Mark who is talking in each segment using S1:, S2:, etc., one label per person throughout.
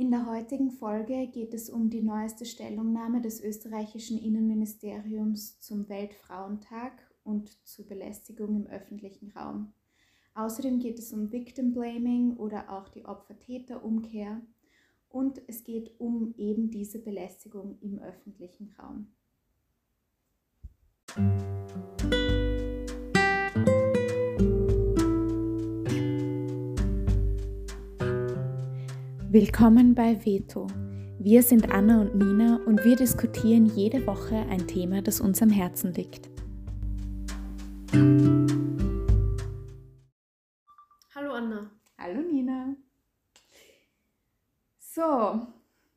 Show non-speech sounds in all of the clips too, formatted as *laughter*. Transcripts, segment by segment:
S1: In der heutigen Folge geht es um die neueste Stellungnahme des österreichischen Innenministeriums zum Weltfrauentag und zu Belästigung im öffentlichen Raum. Außerdem geht es um Victim Blaming oder auch die Opfer-Täter-Umkehr und es geht um eben diese Belästigung im öffentlichen Raum. Willkommen bei Veto. Wir sind Anna und Nina und wir diskutieren jede Woche ein Thema, das uns am Herzen liegt.
S2: Hallo Anna.
S1: Hallo Nina. So,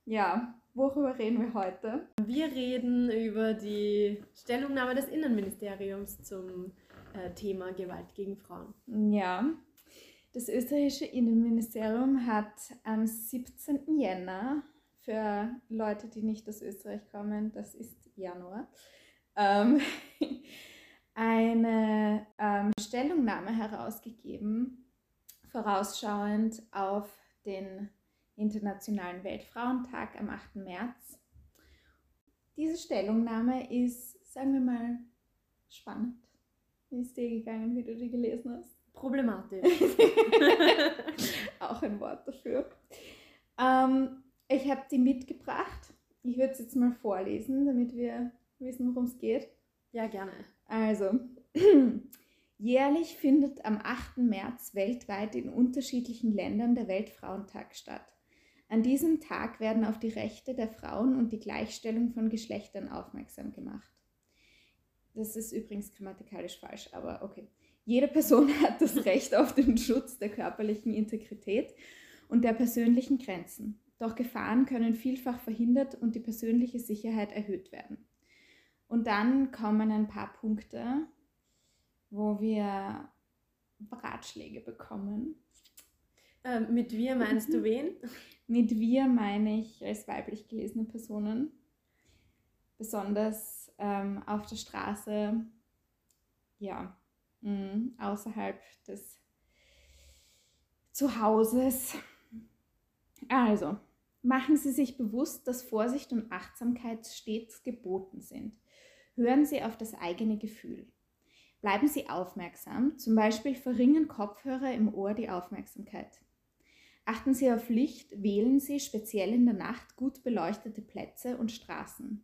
S1: ja, worüber reden wir heute?
S2: Wir reden über die Stellungnahme des Innenministeriums zum äh, Thema Gewalt gegen Frauen.
S1: Ja, das österreichische Innenministerium hat am 17. Jänner, für Leute, die nicht aus Österreich kommen, das ist Januar, ähm, *laughs* eine ähm, Stellungnahme herausgegeben, vorausschauend auf den Internationalen Weltfrauentag am 8. März. Diese Stellungnahme ist, sagen wir mal, spannend. Wie ist dir gegangen, wie du die gelesen hast?
S2: Problematisch. *laughs*
S1: Auch ein Wort dafür. Ähm, ich habe die mitgebracht. Ich würde es jetzt mal vorlesen, damit wir wissen, worum es geht.
S2: Ja, gerne.
S1: Also, *clears throat* jährlich findet am 8. März weltweit in unterschiedlichen Ländern der Weltfrauentag statt. An diesem Tag werden auf die Rechte der Frauen und die Gleichstellung von Geschlechtern aufmerksam gemacht. Das ist übrigens grammatikalisch falsch, aber okay. Jede Person *laughs* hat das Recht auf den Schutz der körperlichen Integrität und der persönlichen Grenzen. Doch Gefahren können vielfach verhindert und die persönliche Sicherheit erhöht werden. Und dann kommen ein paar Punkte, wo wir Ratschläge bekommen.
S2: Ähm, mit wir meinst du wen?
S1: Mit wir meine ich als weiblich gelesene Personen, besonders ähm, auf der Straße, ja, mh, außerhalb des Zuhauses. Also, machen Sie sich bewusst, dass Vorsicht und Achtsamkeit stets geboten sind. Hören Sie auf das eigene Gefühl. Bleiben Sie aufmerksam, zum Beispiel verringern Kopfhörer im Ohr die Aufmerksamkeit. Achten Sie auf Licht, wählen Sie speziell in der Nacht gut beleuchtete Plätze und Straßen.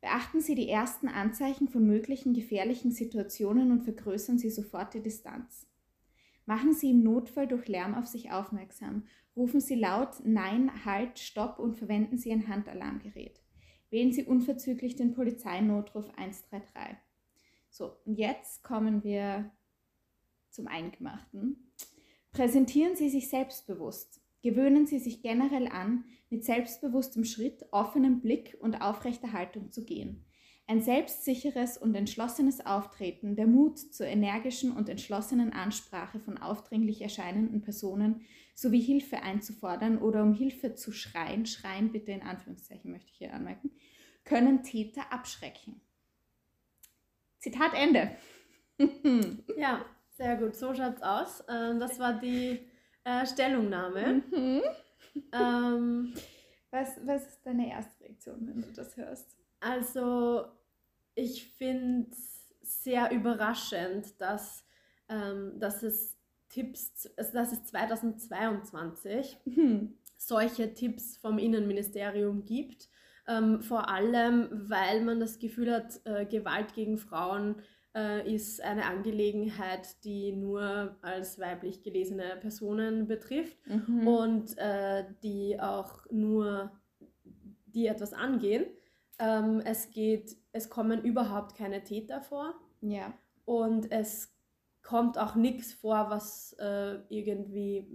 S1: Beachten Sie die ersten Anzeichen von möglichen gefährlichen Situationen und vergrößern Sie sofort die Distanz. Machen Sie im Notfall durch Lärm auf sich aufmerksam. Rufen Sie laut Nein, Halt, Stopp und verwenden Sie ein Handalarmgerät. Wählen Sie unverzüglich den Polizeinotruf 133. So, und jetzt kommen wir zum Eingemachten. Präsentieren Sie sich selbstbewusst. Gewöhnen Sie sich generell an, mit selbstbewusstem Schritt, offenem Blick und aufrechter Haltung zu gehen. Ein selbstsicheres und entschlossenes Auftreten, der Mut zur energischen und entschlossenen Ansprache von aufdringlich erscheinenden Personen sowie Hilfe einzufordern oder um Hilfe zu schreien, schreien bitte in Anführungszeichen möchte ich hier anmerken, können Täter abschrecken. Zitat Ende. *laughs*
S2: ja, sehr gut, so schaut's aus. Ähm, das war die äh, Stellungnahme. Mhm.
S1: Ähm, was, was ist deine erste Reaktion, wenn du das hörst?
S2: Also, ich finde es sehr überraschend, dass, ähm, dass es Tipps, also dass es 2022 mhm. solche Tipps vom Innenministerium gibt. Ähm, vor allem, weil man das Gefühl hat, äh, Gewalt gegen Frauen äh, ist eine Angelegenheit, die nur als weiblich gelesene Personen betrifft mhm. und äh, die auch nur die etwas angehen. Ähm, es geht, es kommen überhaupt keine Täter vor.
S1: Ja.
S2: Und es kommt auch nichts vor, was äh, irgendwie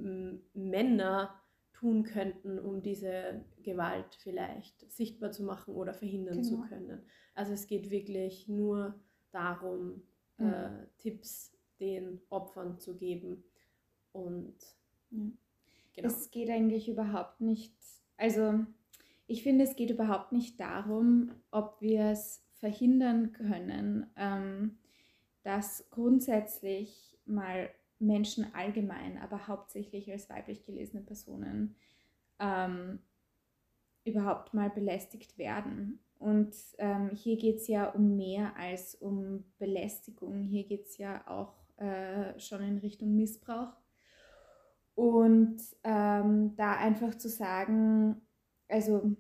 S2: Männer tun könnten, um diese Gewalt vielleicht sichtbar zu machen oder verhindern genau. zu können. Also es geht wirklich nur darum, mhm. äh, Tipps den Opfern zu geben. Und
S1: ja. genau. es geht eigentlich überhaupt nicht, also ich finde, es geht überhaupt nicht darum, ob wir es verhindern können, ähm, dass grundsätzlich mal Menschen allgemein, aber hauptsächlich als weiblich gelesene Personen ähm, überhaupt mal belästigt werden. Und ähm, hier geht es ja um mehr als um Belästigung. Hier geht es ja auch äh, schon in Richtung Missbrauch. Und ähm, da einfach zu sagen, also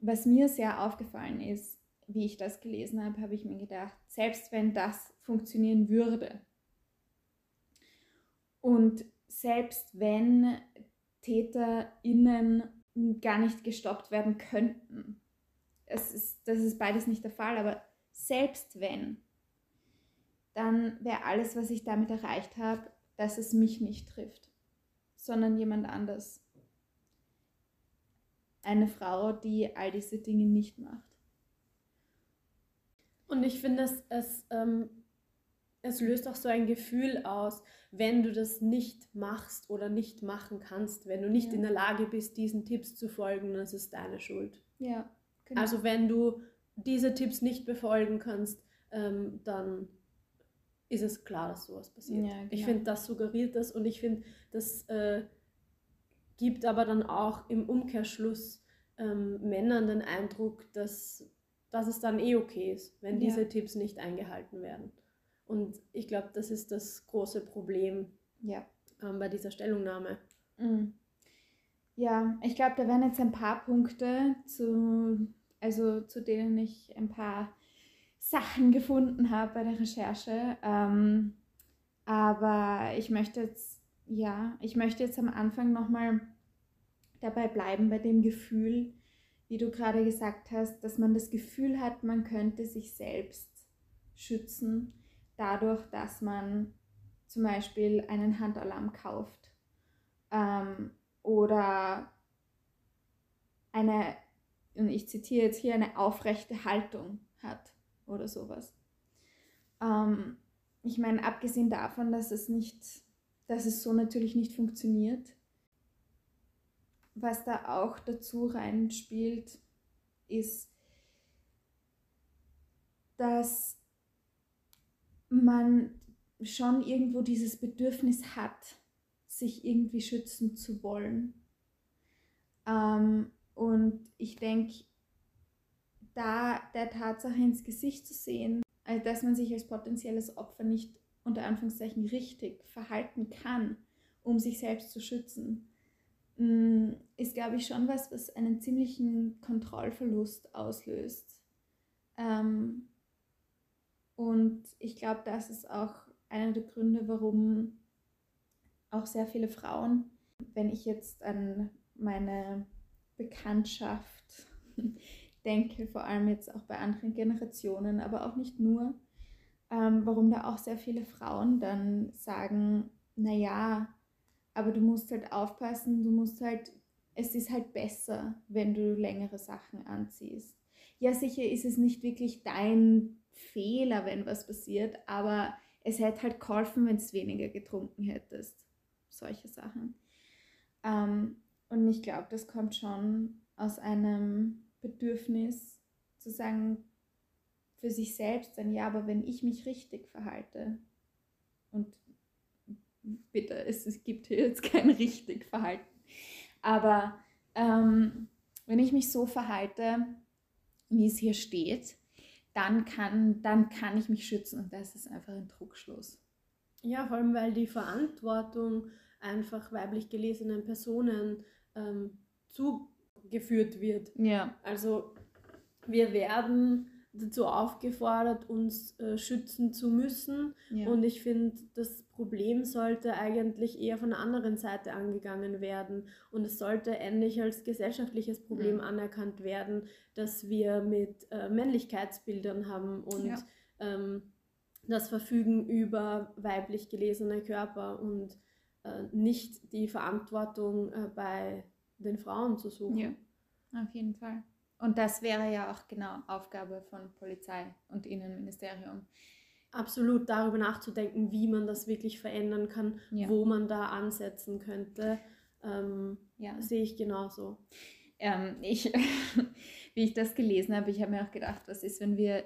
S1: was mir sehr aufgefallen ist, wie ich das gelesen habe, habe ich mir gedacht, selbst wenn das funktionieren würde und selbst wenn TäterInnen gar nicht gestoppt werden könnten, es ist, das ist beides nicht der Fall, aber selbst wenn, dann wäre alles, was ich damit erreicht habe, dass es mich nicht trifft, sondern jemand anders. Eine Frau, die all diese Dinge nicht macht.
S2: Und ich finde, es, es, ähm, es löst auch so ein Gefühl aus, wenn du das nicht machst oder nicht machen kannst, wenn du nicht ja. in der Lage bist, diesen Tipps zu folgen, dann ist es deine Schuld.
S1: Ja.
S2: Genau. Also wenn du diese Tipps nicht befolgen kannst, ähm, dann ist es klar, dass sowas passiert. Ja, genau. Ich finde, das suggeriert das und ich finde, das äh, gibt aber dann auch im Umkehrschluss ähm, Männern den Eindruck, dass, dass es dann eh okay ist, wenn ja. diese Tipps nicht eingehalten werden. Und ich glaube, das ist das große Problem
S1: ja.
S2: ähm, bei dieser Stellungnahme.
S1: Mhm. Ja, ich glaube, da wären jetzt ein paar Punkte, zu, also zu denen ich ein paar Sachen gefunden habe bei der Recherche. Ähm, aber ich möchte jetzt, ja, ich möchte jetzt am Anfang nochmal dabei bleiben bei dem Gefühl, wie du gerade gesagt hast, dass man das Gefühl hat, man könnte sich selbst schützen, dadurch, dass man zum Beispiel einen Handalarm kauft. Ähm, oder eine, und ich zitiere jetzt hier, eine aufrechte Haltung hat oder sowas. Ähm, ich meine, abgesehen davon, dass es nicht, dass es so natürlich nicht funktioniert, was da auch dazu reinspielt, ist, dass man schon irgendwo dieses Bedürfnis hat, sich irgendwie schützen zu wollen. Ähm, und ich denke, da der Tatsache ins Gesicht zu sehen, also dass man sich als potenzielles Opfer nicht unter Anführungszeichen richtig verhalten kann, um sich selbst zu schützen, mm, ist, glaube ich, schon was, was einen ziemlichen Kontrollverlust auslöst. Ähm, und ich glaube, das ist auch einer der Gründe, warum auch sehr viele Frauen, wenn ich jetzt an meine Bekanntschaft *laughs* denke, vor allem jetzt auch bei anderen Generationen, aber auch nicht nur, ähm, warum da auch sehr viele Frauen dann sagen, naja, aber du musst halt aufpassen, du musst halt, es ist halt besser, wenn du längere Sachen anziehst. Ja, sicher ist es nicht wirklich dein Fehler, wenn was passiert, aber es hätte halt geholfen, wenn du weniger getrunken hättest solche Sachen. Ähm, und ich glaube, das kommt schon aus einem Bedürfnis zu sagen, für sich selbst dann, ja, aber wenn ich mich richtig verhalte und bitte, es, es gibt hier jetzt kein richtig Verhalten, aber ähm, wenn ich mich so verhalte, wie es hier steht, dann kann, dann kann ich mich schützen und das ist einfach ein Druckschluss.
S2: Ja, vor allem, weil die Verantwortung einfach weiblich gelesenen Personen ähm, zugeführt wird.
S1: Ja.
S2: Also wir werden dazu aufgefordert, uns äh, schützen zu müssen. Ja. Und ich finde, das Problem sollte eigentlich eher von der anderen Seite angegangen werden. Und es sollte ähnlich als gesellschaftliches Problem mhm. anerkannt werden, dass wir mit äh, Männlichkeitsbildern haben und ja. ähm, das Verfügen über weiblich gelesene Körper und nicht die Verantwortung äh, bei den Frauen zu suchen.
S1: Ja, auf jeden Fall. Und das wäre ja auch genau Aufgabe von Polizei und Innenministerium.
S2: Absolut darüber nachzudenken, wie man das wirklich verändern kann, ja. wo man da ansetzen könnte, ähm, ja. sehe ich genauso.
S1: Ähm, ich, *laughs* wie ich das gelesen habe, ich habe mir auch gedacht, was ist, wenn wir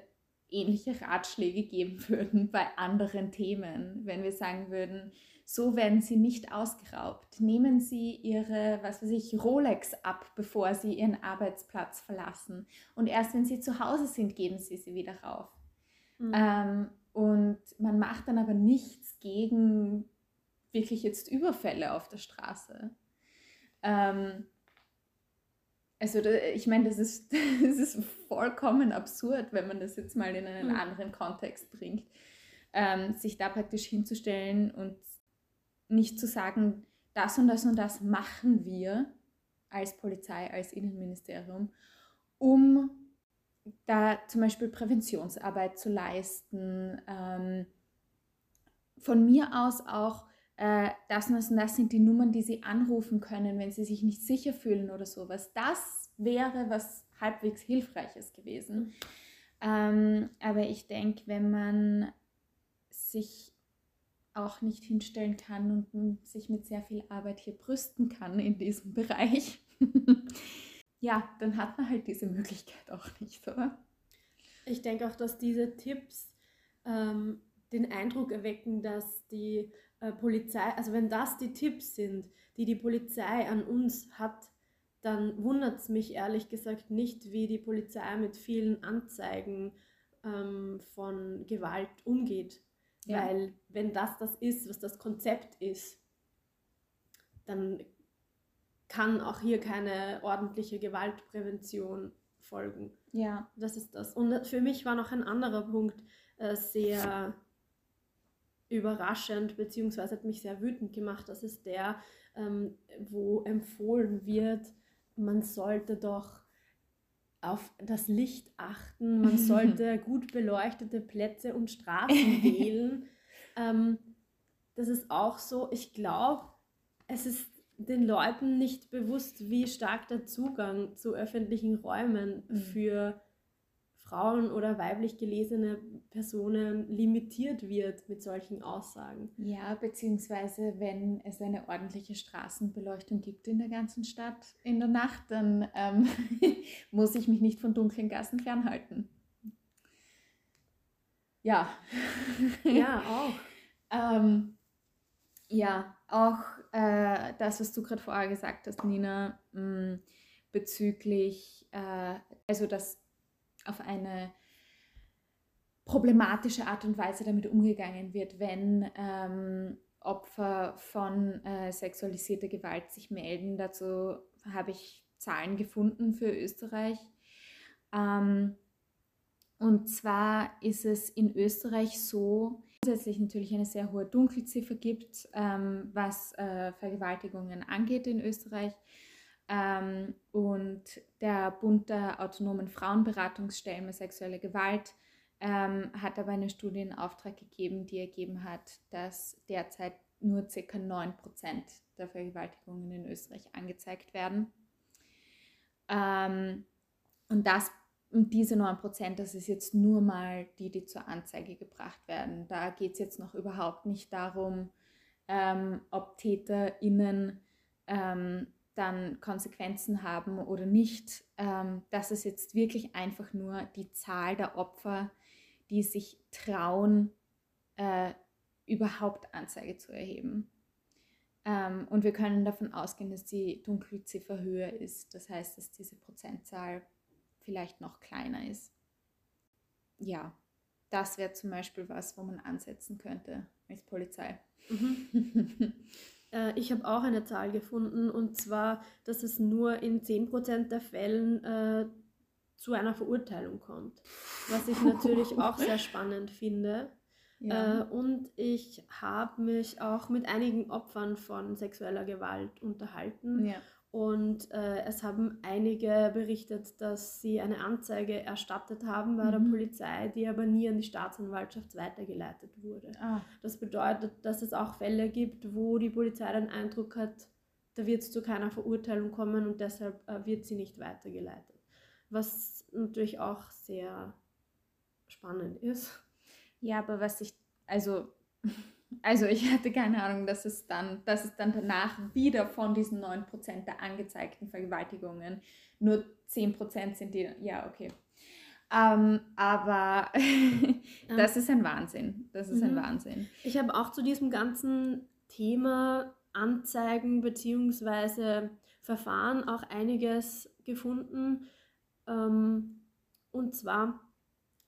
S1: ähnliche Ratschläge geben *laughs* würden bei anderen Themen. Wenn wir sagen würden, so werden sie nicht ausgeraubt. Nehmen sie ihre, was weiß ich, Rolex ab, bevor sie ihren Arbeitsplatz verlassen. Und erst wenn sie zu Hause sind, geben sie sie wieder rauf. Mhm. Ähm, und man macht dann aber nichts gegen wirklich jetzt Überfälle auf der Straße. Ähm, also ich meine, das ist, *laughs* das ist vollkommen absurd, wenn man das jetzt mal in einen mhm. anderen Kontext bringt, ähm, sich da praktisch hinzustellen und nicht zu sagen, das und das und das machen wir als Polizei, als Innenministerium, um da zum Beispiel Präventionsarbeit zu leisten. Ähm, von mir aus auch, äh, das und das und das sind die Nummern, die Sie anrufen können, wenn Sie sich nicht sicher fühlen oder sowas. Das wäre was halbwegs Hilfreiches gewesen. Ähm, aber ich denke, wenn man sich auch nicht hinstellen kann und sich mit sehr viel Arbeit hier brüsten kann in diesem *laughs* Bereich, ja, dann hat man halt diese Möglichkeit auch nicht, oder?
S2: Ich denke auch, dass diese Tipps ähm, den Eindruck erwecken, dass die äh, Polizei, also wenn das die Tipps sind, die die Polizei an uns hat, dann wundert es mich ehrlich gesagt nicht, wie die Polizei mit vielen Anzeigen ähm, von Gewalt umgeht. Ja. Weil wenn das das ist, was das Konzept ist, dann kann auch hier keine ordentliche Gewaltprävention folgen. Ja. Das ist das. Und für mich war noch ein anderer Punkt äh, sehr überraschend, beziehungsweise hat mich sehr wütend gemacht. Das ist der, ähm, wo empfohlen wird, man sollte doch auf das Licht achten, *laughs* man sollte gut beleuchtete Plätze und Straßen *laughs* wählen. Ähm, das ist auch so, ich glaube, es ist den Leuten nicht bewusst, wie stark der Zugang zu öffentlichen Räumen mhm. für Frauen oder weiblich gelesene Personen limitiert wird mit solchen Aussagen.
S1: Ja, beziehungsweise wenn es eine ordentliche Straßenbeleuchtung gibt in der ganzen Stadt in der Nacht, dann ähm, *laughs* muss ich mich nicht von dunklen Gassen fernhalten. Ja.
S2: Ja, *laughs* auch.
S1: ähm, ja, auch äh, das, was du gerade vorher gesagt hast, Nina, mh, mm, bezüglich, äh, also dass auf eine problematische Art und Weise damit umgegangen wird, wenn ähm, Opfer von äh, sexualisierter Gewalt sich melden. Dazu habe ich Zahlen gefunden für Österreich. Ähm, und zwar ist es in Österreich so, zusätzlich natürlich eine sehr hohe Dunkelziffer gibt, ähm, was äh, Vergewaltigungen angeht in Österreich. Ähm, und der Bund der autonomen Frauenberatungsstellen mit sexueller Gewalt ähm, hat aber eine Studie in Auftrag gegeben, die ergeben hat, dass derzeit nur ca. 9% der Vergewaltigungen in Österreich angezeigt werden. Ähm, und das diese 9%, das ist jetzt nur mal die, die zur Anzeige gebracht werden. Da geht es jetzt noch überhaupt nicht darum, ähm, ob TäterInnen ähm, dann Konsequenzen haben oder nicht. Ähm, das ist jetzt wirklich einfach nur die Zahl der Opfer, die sich trauen, äh, überhaupt Anzeige zu erheben. Ähm, und wir können davon ausgehen, dass die Dunkelziffer höher ist. Das heißt, dass diese Prozentzahl vielleicht noch kleiner ist. Ja, das wäre zum Beispiel was, wo man ansetzen könnte als Polizei. Mhm. *laughs*
S2: Äh, ich habe auch eine Zahl gefunden und zwar, dass es nur in 10% der Fällen äh, zu einer Verurteilung kommt. Was ich natürlich *laughs* auch sehr spannend finde. Ja. Äh, und ich habe mich auch mit einigen Opfern von sexueller Gewalt unterhalten. Ja. Und äh, es haben einige berichtet, dass sie eine Anzeige erstattet haben bei mhm. der Polizei, die aber nie an die Staatsanwaltschaft weitergeleitet wurde. Ah. Das bedeutet, dass es auch Fälle gibt, wo die Polizei den Eindruck hat, da wird es zu keiner Verurteilung kommen und deshalb äh, wird sie nicht weitergeleitet. Was natürlich auch sehr spannend ist.
S1: Ja, aber was ich, also also ich hatte keine Ahnung, dass es dann, dass es dann danach wieder von diesen 9% der angezeigten Vergewaltigungen nur 10% sind, die, ja, okay. Ähm, aber *laughs* das ist ein Wahnsinn. Das ist mhm. ein Wahnsinn.
S2: Ich habe auch zu diesem ganzen Thema Anzeigen bzw. Verfahren auch einiges gefunden. Ähm, und zwar,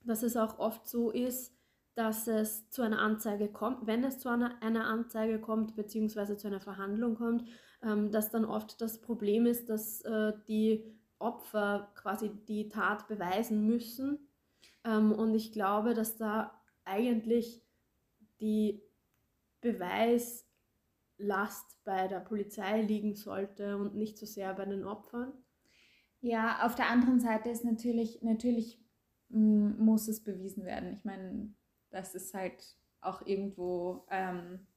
S2: dass es auch oft so ist, dass es zu einer Anzeige kommt, wenn es zu einer, einer Anzeige kommt, beziehungsweise zu einer Verhandlung kommt, ähm, dass dann oft das Problem ist, dass äh, die Opfer quasi die Tat beweisen müssen. Ähm, und ich glaube, dass da eigentlich die Beweislast bei der Polizei liegen sollte und nicht so sehr bei den Opfern.
S1: Ja, auf der anderen Seite ist natürlich, natürlich mm, muss es bewiesen werden. Ich meine, das ist halt auch irgendwo, ähm,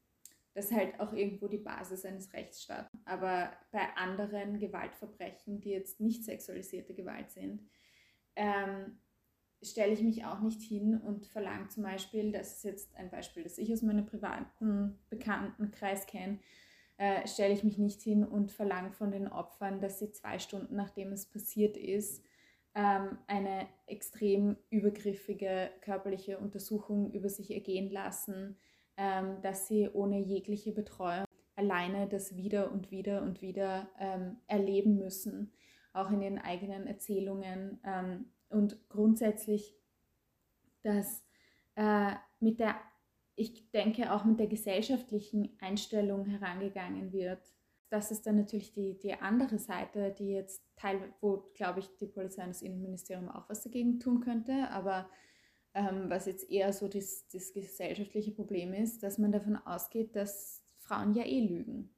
S1: das ist halt auch irgendwo die Basis eines Rechtsstaats. Aber bei anderen Gewaltverbrechen, die jetzt nicht sexualisierte Gewalt sind, ähm, stelle ich mich auch nicht hin und verlange zum Beispiel, das ist jetzt ein Beispiel, das ich aus meinem privaten Bekanntenkreis kenne, äh, stelle ich mich nicht hin und verlange von den Opfern, dass sie zwei Stunden nachdem es passiert ist, ähm, eine extrem übergriffige körperliche Untersuchung über sich ergehen lassen, ähm, dass sie ohne jegliche Betreuung alleine das wieder und wieder und wieder ähm, erleben müssen, auch in ihren eigenen Erzählungen. Ähm, und grundsätzlich, dass äh, mit der, ich denke auch mit der gesellschaftlichen Einstellung herangegangen wird, das ist dann natürlich die, die andere Seite, die jetzt teilweise, wo glaube ich die Polizei und das Innenministerium auch was dagegen tun könnte, aber ähm, was jetzt eher so das, das gesellschaftliche Problem ist, dass man davon ausgeht, dass Frauen ja eh lügen.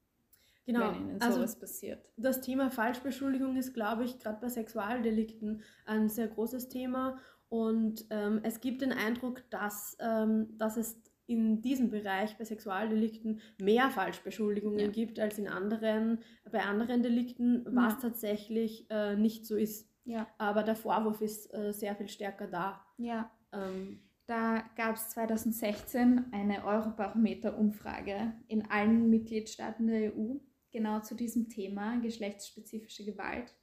S1: Genau. Wenn ihnen
S2: sowas also, passiert. Das Thema Falschbeschuldigung ist, glaube ich, gerade bei Sexualdelikten ein sehr großes Thema. Und ähm, es gibt den Eindruck, dass, ähm, dass es in diesem Bereich bei Sexualdelikten mehr Falschbeschuldigungen ja. gibt als in anderen, bei anderen Delikten, was ja. tatsächlich äh, nicht so ist. Ja. Aber der Vorwurf ist äh, sehr viel stärker da.
S1: Ja. Ähm, da gab es 2016 eine Eurobarometer-Umfrage in allen Mitgliedstaaten der EU genau zu diesem Thema geschlechtsspezifische Gewalt.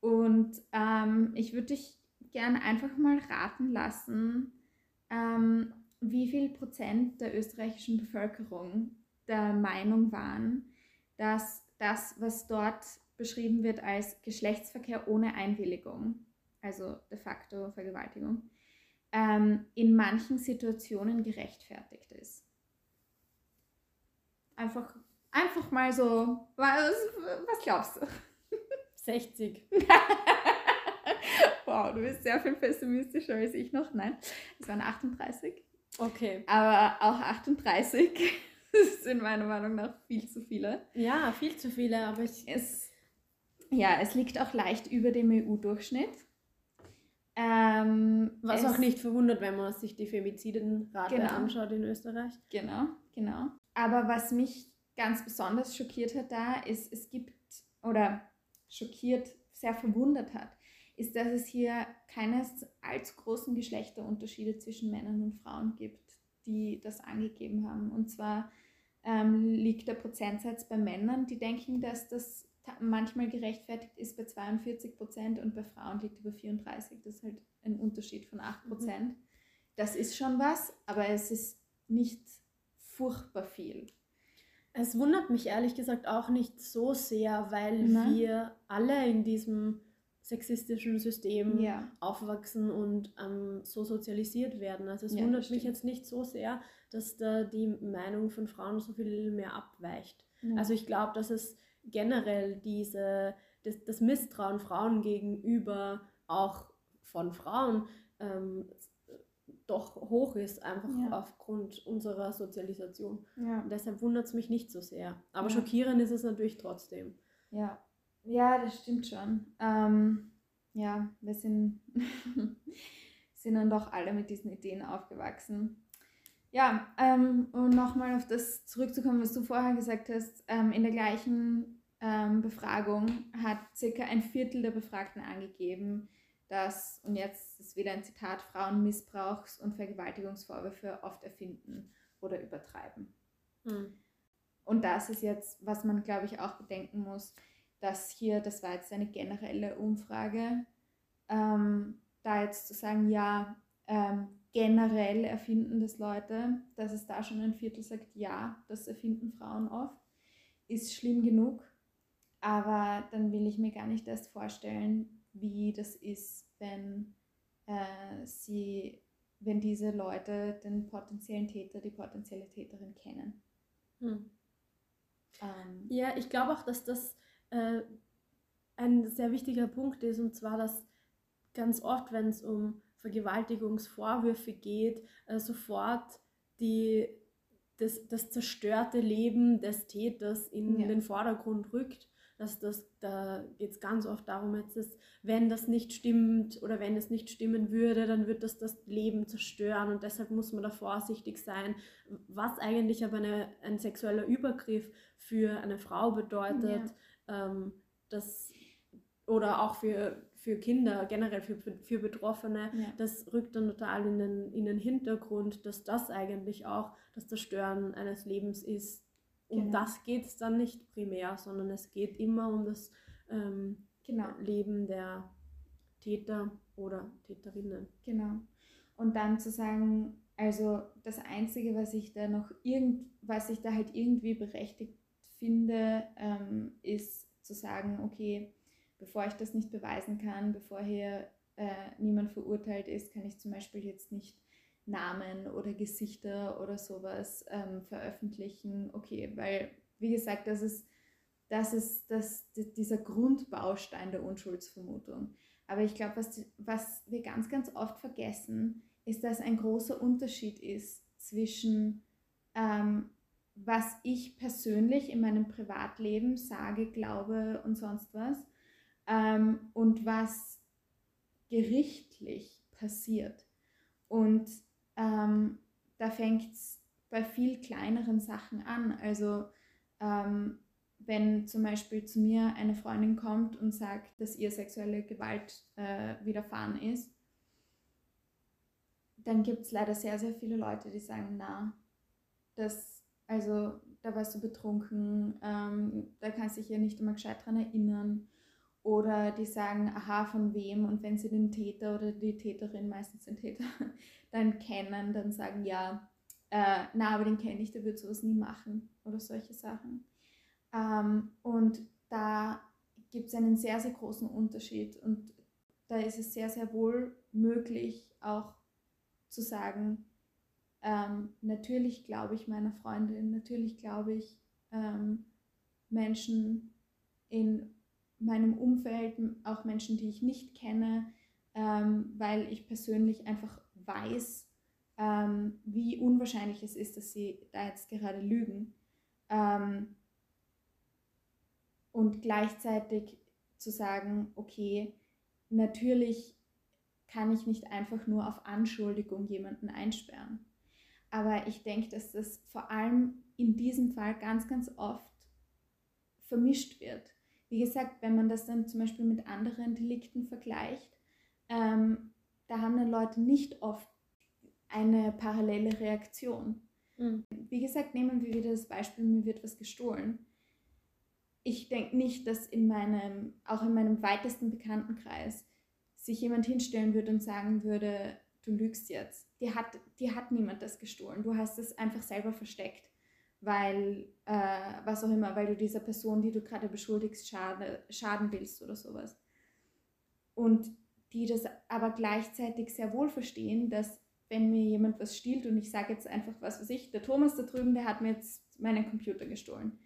S1: Und ähm, ich würde dich gerne einfach mal raten lassen, ähm, wie viel Prozent der österreichischen Bevölkerung der Meinung waren, dass das, was dort beschrieben wird als Geschlechtsverkehr ohne Einwilligung, also de facto Vergewaltigung, ähm, in manchen Situationen gerechtfertigt ist. Einfach, einfach mal so, was, was glaubst du?
S2: 60. *laughs*
S1: wow, du bist sehr viel pessimistischer als ich noch. Nein, es waren 38.
S2: Okay.
S1: Aber auch 38 *laughs* sind meiner Meinung nach viel zu viele.
S2: Ja, viel zu viele, aber ich.
S1: Es, ja, es liegt auch leicht über dem EU-Durchschnitt. Ähm,
S2: Was auch nicht verwundert, wenn man sich die Femizidenrate genau. anschaut in Österreich.
S1: Genau, genau. Aber was mich ganz besonders schockiert hat da, ist, es gibt, oder schockiert, sehr verwundert hat, ist, dass es hier keine allzu großen Geschlechterunterschiede zwischen Männern und Frauen gibt, die das angegeben haben. Und zwar ähm, liegt der Prozentsatz bei Männern, die denken, dass das manchmal gerechtfertigt ist bei 42 Prozent und bei Frauen liegt über 34. Das ist halt ein Unterschied von 8 Prozent. Mhm. Das ist schon was, aber es ist nicht furchtbar viel.
S2: Es wundert mich ehrlich gesagt auch nicht so sehr, weil Nein. wir alle in diesem sexistischen System ja. aufwachsen und ähm, so sozialisiert werden. Also es ja, wundert mich jetzt nicht so sehr, dass da die Meinung von Frauen so viel mehr abweicht. Ja. Also ich glaube, dass es generell diese, das, das, Misstrauen Frauen gegenüber auch von Frauen ähm, doch hoch ist, einfach aufgrund unserer Sozialisation. Und deshalb wundert es mich nicht so sehr. Aber schockierend ist es natürlich trotzdem.
S1: Ja, ja, das stimmt schon. Ähm, ja, wir sind, *laughs* sind dann doch alle mit diesen Ideen aufgewachsen. Ja, ähm, um nochmal auf das zurückzukommen, was du vorher gesagt hast, ähm, in der gleichen ähm, Befragung hat circa ein Viertel der Befragten angegeben, dass, und jetzt ist wieder ein Zitat, Frauen Missbrauchs- und Vergewaltigungsvorwürfe oft erfinden oder übertreiben. Hm. Und das ist jetzt, was man, glaube ich, auch bedenken muss, dass hier, das war jetzt eine generelle Umfrage, ähm, da jetzt zu sagen, ja, ähm, generell erfinden das Leute, dass es da schon ein Viertel sagt, ja, das erfinden Frauen oft, ist schlimm genug. Aber dann will ich mir gar nicht erst vorstellen, wie das ist, wenn äh, sie, wenn diese Leute den potenziellen Täter, die potenzielle Täterin kennen. Hm.
S2: Ähm, ja, ich glaube auch, dass das äh, ein sehr wichtiger Punkt ist, und zwar, dass ganz oft, wenn es um Vergewaltigungsvorwürfe geht, äh, sofort die, das, das zerstörte Leben des Täters in ja. den Vordergrund rückt. Dass das, da geht es ganz oft darum, jetzt ist, wenn das nicht stimmt oder wenn es nicht stimmen würde, dann wird das das Leben zerstören und deshalb muss man da vorsichtig sein, was eigentlich aber eine, ein sexueller Übergriff für eine Frau bedeutet. Ja. Ähm, das, oder auch für, für Kinder, generell für, für Betroffene, ja. das rückt dann total in den, in den Hintergrund, dass das eigentlich auch das Zerstören eines Lebens ist. Um genau. das geht es dann nicht primär, sondern es geht immer um das ähm, genau. Leben der Täter oder Täterinnen.
S1: Genau. Und dann zu sagen, also das Einzige, was ich da noch irgend, was ich da halt irgendwie berechtigt finde, ähm, ist zu sagen, okay, bevor ich das nicht beweisen kann, bevor hier äh, niemand verurteilt ist, kann ich zum Beispiel jetzt nicht Namen oder Gesichter oder sowas ähm, veröffentlichen. Okay, weil, wie gesagt, das ist, das ist das, dieser Grundbaustein der Unschuldsvermutung. Aber ich glaube, was, was wir ganz, ganz oft vergessen, ist, dass ein großer Unterschied ist zwischen ähm, was ich persönlich in meinem Privatleben sage, glaube und sonst was ähm, und was gerichtlich passiert. Und ähm, da fängt es bei viel kleineren Sachen an. Also ähm, wenn zum Beispiel zu mir eine Freundin kommt und sagt, dass ihr sexuelle Gewalt äh, widerfahren ist, dann gibt es leider sehr, sehr viele Leute, die sagen, na, das, also da warst du betrunken, ähm, da kannst du dich ja nicht immer gescheit dran erinnern oder die sagen, aha, von wem? Und wenn sie den Täter oder die Täterin, meistens den Täter, *laughs* dann kennen, dann sagen, ja, äh, na, aber den kenne ich, der wird sowas nie machen oder solche Sachen. Ähm, und da gibt es einen sehr, sehr großen Unterschied. Und da ist es sehr, sehr wohl möglich, auch zu sagen, ähm, natürlich glaube ich meiner Freundin, natürlich glaube ich ähm, Menschen in meinem Umfeld, auch Menschen, die ich nicht kenne, ähm, weil ich persönlich einfach weiß, ähm, wie unwahrscheinlich es ist, dass sie da jetzt gerade lügen. Ähm, und gleichzeitig zu sagen, okay, natürlich kann ich nicht einfach nur auf Anschuldigung jemanden einsperren. Aber ich denke, dass das vor allem in diesem Fall ganz, ganz oft vermischt wird. Wie gesagt, wenn man das dann zum Beispiel mit anderen Delikten vergleicht, ähm, da haben dann Leute nicht oft eine parallele Reaktion. Mhm. Wie gesagt, nehmen wir wieder das Beispiel, mir wird was gestohlen. Ich denke nicht, dass in meinem, auch in meinem weitesten Bekanntenkreis, sich jemand hinstellen würde und sagen würde, du lügst jetzt. Dir hat, dir hat niemand das gestohlen. Du hast es einfach selber versteckt weil, äh, was auch immer, weil du dieser Person, die du gerade beschuldigst, schade, schaden willst oder sowas. Und die das aber gleichzeitig sehr wohl verstehen, dass wenn mir jemand was stiehlt und ich sage jetzt einfach, was weiß ich, der Thomas da drüben, der hat mir jetzt meinen Computer gestohlen,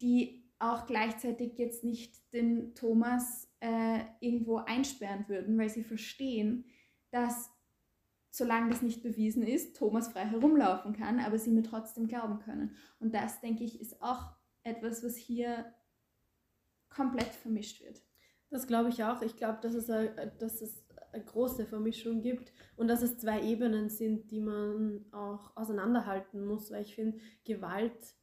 S1: die auch gleichzeitig jetzt nicht den Thomas äh, irgendwo einsperren würden, weil sie verstehen, dass solange das nicht bewiesen ist, Thomas frei herumlaufen kann, aber sie mir trotzdem glauben können. Und das, denke ich, ist auch etwas, was hier komplett vermischt wird.
S2: Das glaube ich auch. Ich glaube, dass, es eine, dass es eine große Vermischung gibt und dass es zwei Ebenen sind, die man auch auseinanderhalten muss, weil ich finde, Gewalt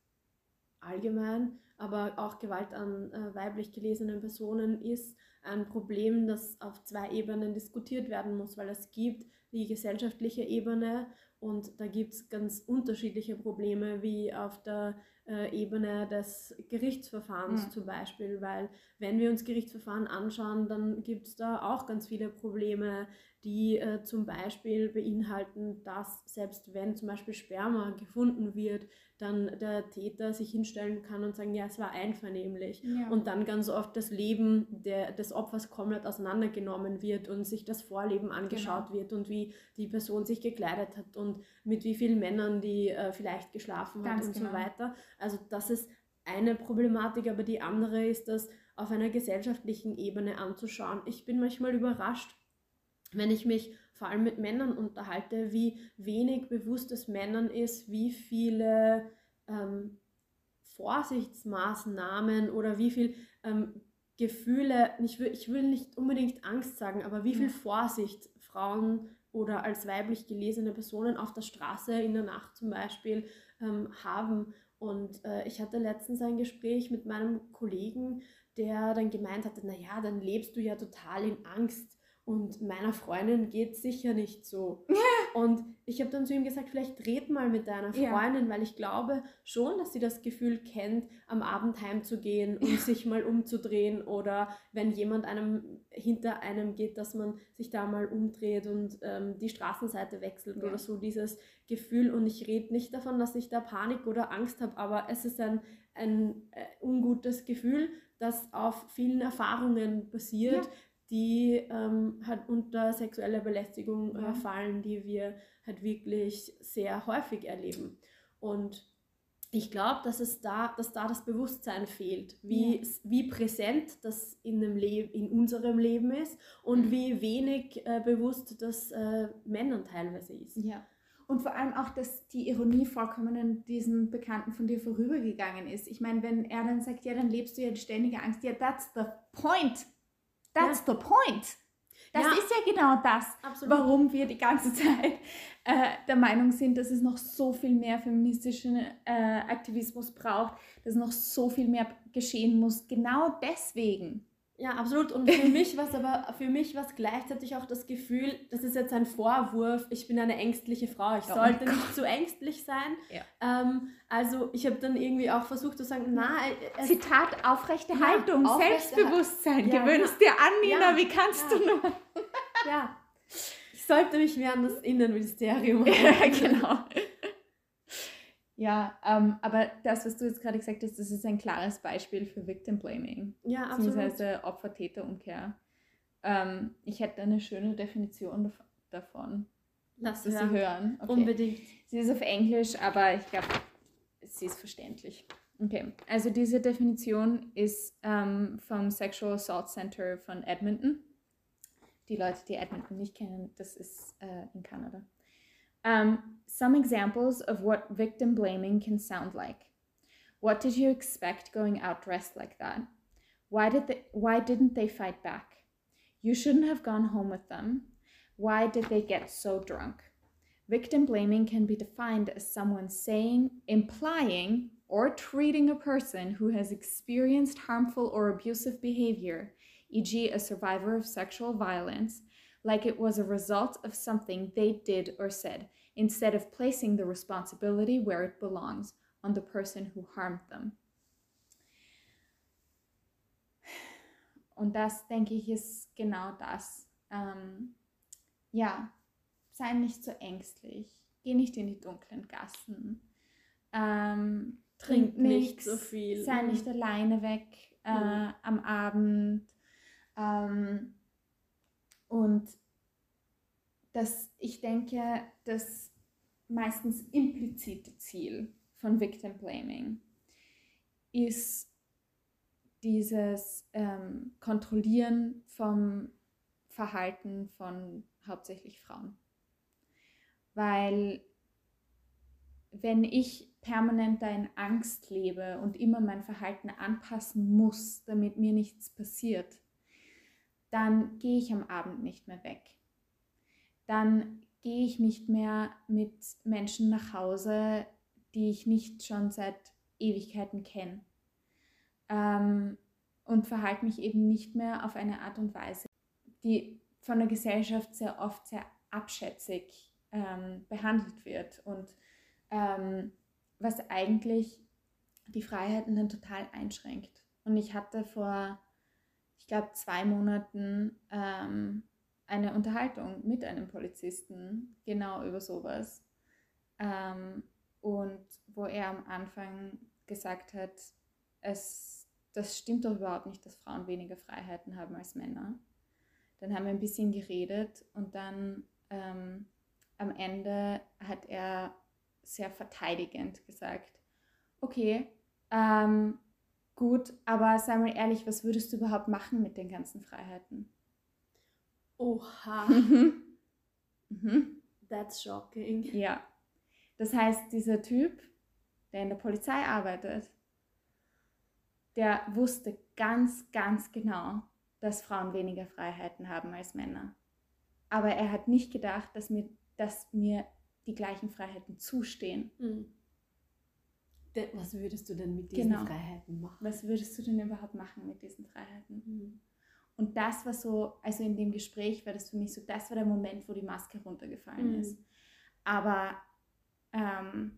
S2: allgemein, aber auch Gewalt an äh, weiblich gelesenen Personen ist ein Problem, das auf zwei Ebenen diskutiert werden muss, weil es gibt die gesellschaftliche Ebene und da gibt es ganz unterschiedliche Probleme, wie auf der äh, Ebene des Gerichtsverfahrens mhm. zum Beispiel, weil wenn wir uns Gerichtsverfahren anschauen, dann gibt es da auch ganz viele Probleme, die äh, zum Beispiel beinhalten, dass selbst wenn zum Beispiel Sperma gefunden wird, dann der Täter sich hinstellen kann und sagen, ja, es war einvernehmlich. Ja. Und dann ganz oft das Leben der, des Opfers komplett auseinandergenommen wird und sich das Vorleben angeschaut genau. wird und wie die Person sich gekleidet hat und mit wie vielen Männern die äh, vielleicht geschlafen hat ganz und genau. so weiter. Also das ist eine Problematik, aber die andere ist das auf einer gesellschaftlichen Ebene anzuschauen. Ich bin manchmal überrascht, wenn ich mich vor allem mit Männern unterhalte, wie wenig bewusst es Männern ist, wie viele ähm, Vorsichtsmaßnahmen oder wie viel ähm, Gefühle, ich will, ich will nicht unbedingt Angst sagen, aber wie viel Vorsicht Frauen oder als weiblich gelesene Personen auf der Straße in der Nacht zum Beispiel ähm, haben. Und äh, ich hatte letztens ein Gespräch mit meinem Kollegen, der dann gemeint hatte, naja, dann lebst du ja total in Angst und meiner Freundin geht sicher nicht so. *laughs* und ich habe dann zu ihm gesagt, vielleicht red mal mit deiner Freundin, ja. weil ich glaube schon, dass sie das Gefühl kennt, am Abend heimzugehen und ja. sich mal umzudrehen oder wenn jemand einem hinter einem geht, dass man sich da mal umdreht und ähm, die Straßenseite wechselt ja. oder so dieses Gefühl. Und ich rede nicht davon, dass ich da Panik oder Angst habe, aber es ist ein, ein äh, ungutes Gefühl, das auf vielen Erfahrungen basiert, die ähm, halt unter sexueller Belästigung äh, fallen, die wir halt wirklich sehr häufig erleben. Und ich glaube, dass es da, dass da das Bewusstsein fehlt, wie, ja. wie präsent das in, dem in unserem Leben ist und mhm. wie wenig äh, bewusst das äh, Männern teilweise ist.
S1: Ja. Und vor allem auch, dass die Ironie vollkommen an diesen Bekannten von dir vorübergegangen ist. Ich meine, wenn er dann sagt, ja, dann lebst du ja in ständiger Angst, ja, that's the point. That's ja. the point. Das ja. ist ja genau das, Absolut. warum wir die ganze *laughs* Zeit äh, der Meinung sind, dass es noch so viel mehr feministischen äh, Aktivismus braucht, dass noch so viel mehr geschehen muss. Genau deswegen.
S2: Ja, absolut. Und für mich war es aber für mich war gleichzeitig auch das Gefühl, das ist jetzt ein Vorwurf, ich bin eine ängstliche Frau, ich oh sollte nicht zu ängstlich sein. Ja. Ähm, also ich habe dann irgendwie auch versucht zu sagen, na,
S1: es, Zitat, aufrechte ja, Haltung, aufrechte Selbstbewusstsein, ja, gewöhnst dir an, Nina, wie kannst du nur? *laughs*
S2: ja, ich sollte mich mehr an das Innenministerium *laughs*
S1: ja, genau. Ja, ähm, aber das, was du jetzt gerade gesagt hast, das ist ein klares Beispiel für Victim Blaming. Ja, absolut. Beziehungsweise Opfer-Täter-Umkehr. Ähm, ich hätte eine schöne Definition davon. Lass sie hören. Okay. Unbedingt. Sie ist auf Englisch, aber ich glaube, sie ist verständlich. Okay, also diese Definition ist ähm, vom Sexual Assault Center von Edmonton. Die Leute, die Edmonton nicht kennen, das ist äh, in Kanada. Um, some examples of what victim blaming can sound like. What did you expect going out dressed like that? Why did they, why didn't they fight back? You shouldn't have gone home with them. Why did they get so drunk? Victim blaming can be defined as someone saying, implying, or treating a person who has experienced harmful or abusive behavior, e.g., a survivor of sexual violence, like it was a result of something they did or said, instead of placing the responsibility where it belongs on the person who harmed them. *sighs* Und das, denke ich, ist genau das. Ähm, ja, sei nicht so ängstlich. Geh nicht in die dunklen Gassen. Ähm, trink, trink nicht so viel. Sei mhm. nicht alleine weg äh, mhm. am Abend. Ähm, und dass ich denke, das meistens implizite Ziel von Victim Blaming ist dieses ähm, Kontrollieren vom Verhalten von hauptsächlich Frauen. Weil wenn ich permanent da in Angst lebe und immer mein Verhalten anpassen muss, damit mir nichts passiert, dann gehe ich am Abend nicht mehr weg. Dann gehe ich nicht mehr mit Menschen nach Hause, die ich nicht schon seit Ewigkeiten kenne. Ähm, und verhalte mich eben nicht mehr auf eine Art und Weise, die von der Gesellschaft sehr oft sehr abschätzig ähm, behandelt wird und ähm, was eigentlich die Freiheiten dann total einschränkt. Und ich hatte vor, ich glaube, zwei Monaten ähm, eine Unterhaltung mit einem Polizisten genau über sowas. Ähm, und wo er am Anfang gesagt hat, es, das stimmt doch überhaupt nicht, dass Frauen weniger Freiheiten haben als Männer. Dann haben wir ein bisschen geredet und dann ähm, am Ende hat er sehr verteidigend gesagt, okay, ähm, gut, aber sei mal ehrlich, was würdest du überhaupt machen mit den ganzen Freiheiten?
S2: Oha. *laughs*
S1: mhm.
S2: That's shocking.
S1: Ja. Das heißt, dieser Typ, der in der Polizei arbeitet, der wusste ganz, ganz genau, dass Frauen weniger Freiheiten haben als Männer. Aber er hat nicht gedacht, dass mir, dass mir die gleichen Freiheiten zustehen.
S2: Mhm. Was würdest du denn mit diesen genau. Freiheiten machen?
S1: Was würdest du denn überhaupt machen mit diesen Freiheiten? Mhm. Und das war so, also in dem Gespräch war das für mich so, das war der Moment, wo die Maske runtergefallen mhm. ist. Aber ähm,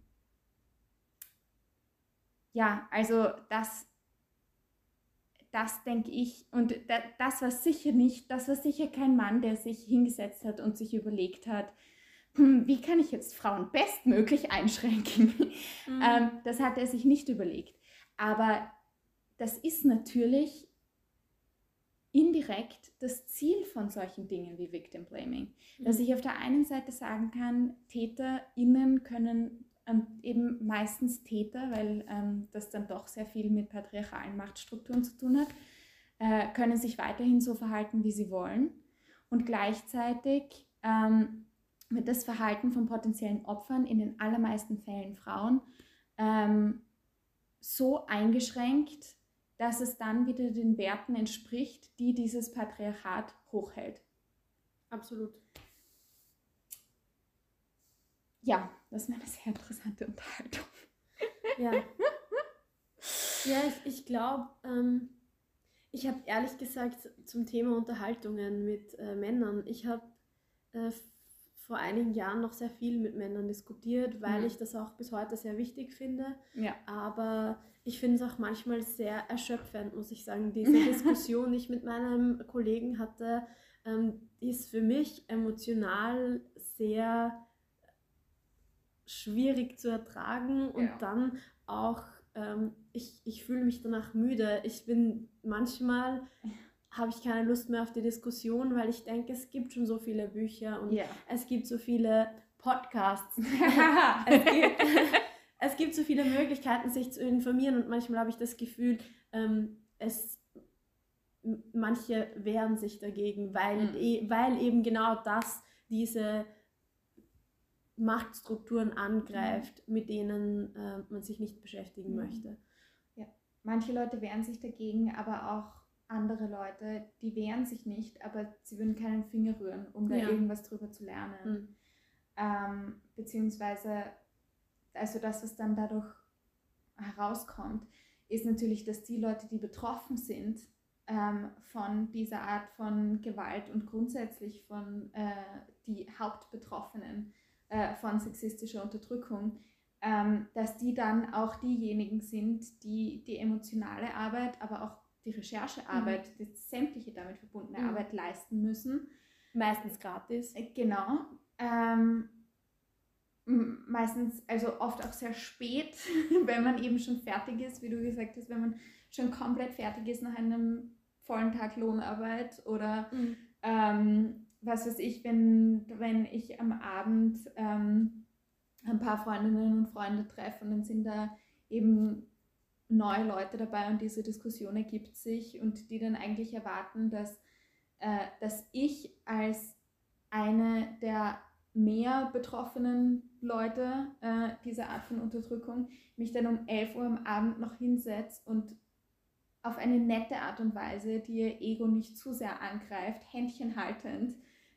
S1: ja, also das, das denke ich, und das war sicher nicht, das war sicher kein Mann, der sich hingesetzt hat und sich überlegt hat, wie kann ich jetzt Frauen bestmöglich einschränken? Mhm. Ähm, das hat er sich nicht überlegt. Aber das ist natürlich indirekt das Ziel von solchen Dingen wie Victim Blaming. Mhm. Dass ich auf der einen Seite sagen kann, TäterInnen können ähm, eben meistens Täter, weil ähm, das dann doch sehr viel mit patriarchalen Machtstrukturen zu tun hat, äh, können sich weiterhin so verhalten, wie sie wollen. Und gleichzeitig ähm, wird das Verhalten von potenziellen Opfern, in den allermeisten Fällen Frauen, ähm, so eingeschränkt, dass es dann wieder den Werten entspricht, die dieses Patriarchat hochhält.
S2: Absolut.
S1: Ja, das war eine sehr interessante Unterhaltung.
S2: Ja. *laughs* Ja, ich, ich glaube, ähm, ich habe ehrlich gesagt zum Thema Unterhaltungen mit äh, Männern, ich habe äh, vor einigen Jahren noch sehr viel mit Männern diskutiert, weil mhm. ich das auch bis heute sehr wichtig finde.
S1: Ja.
S2: Aber ich finde es auch manchmal sehr erschöpfend, muss ich sagen. Diese *laughs* Diskussion, die ich mit meinem Kollegen hatte, ähm, ist für mich emotional sehr schwierig zu ertragen und ja. dann auch, ähm, ich, ich fühle mich danach müde. Ich bin manchmal habe ich keine Lust mehr auf die Diskussion, weil ich denke, es gibt schon so viele Bücher und yeah. es gibt so viele Podcasts. *laughs* es, gibt, *laughs* es, gibt, so viele Möglichkeiten, sich zu informieren und manchmal habe ich das Gefühl, ähm, es, manche wehren sich dagegen, weil, mhm. e, weil eben genau das diese Machtstrukturen angreift, mhm. mit denen äh, man sich nicht beschäftigen mhm. möchte.
S1: Ja, manche Leute wehren sich dagegen, aber auch andere Leute, die wehren sich nicht, aber sie würden keinen Finger rühren, um da ja. irgendwas drüber zu lernen. Mhm. Ähm, beziehungsweise, also das, was dann dadurch herauskommt, ist natürlich, dass die Leute, die betroffen sind ähm, von dieser Art von Gewalt und grundsätzlich von äh, die Hauptbetroffenen äh, von sexistischer Unterdrückung, ähm, dass die dann auch diejenigen sind, die die emotionale Arbeit, aber auch die Recherchearbeit, mhm. die sämtliche damit verbundene mhm. Arbeit leisten müssen.
S2: Meistens gratis.
S1: Äh, genau. Ähm, meistens, also oft auch sehr spät, *laughs* wenn man eben schon fertig ist, wie du gesagt hast, wenn man schon komplett fertig ist nach einem vollen Tag Lohnarbeit oder mhm. ähm, was weiß ich, wenn, wenn ich am Abend ähm, ein paar Freundinnen und Freunde treffe und dann sind da eben neue Leute dabei und diese Diskussion ergibt sich und die dann eigentlich erwarten, dass, äh, dass ich als eine der mehr betroffenen Leute äh, dieser Art von Unterdrückung mich dann um 11 Uhr am Abend noch hinsetze und auf eine nette Art und Weise, die ihr Ego nicht zu sehr angreift, Händchen haltend,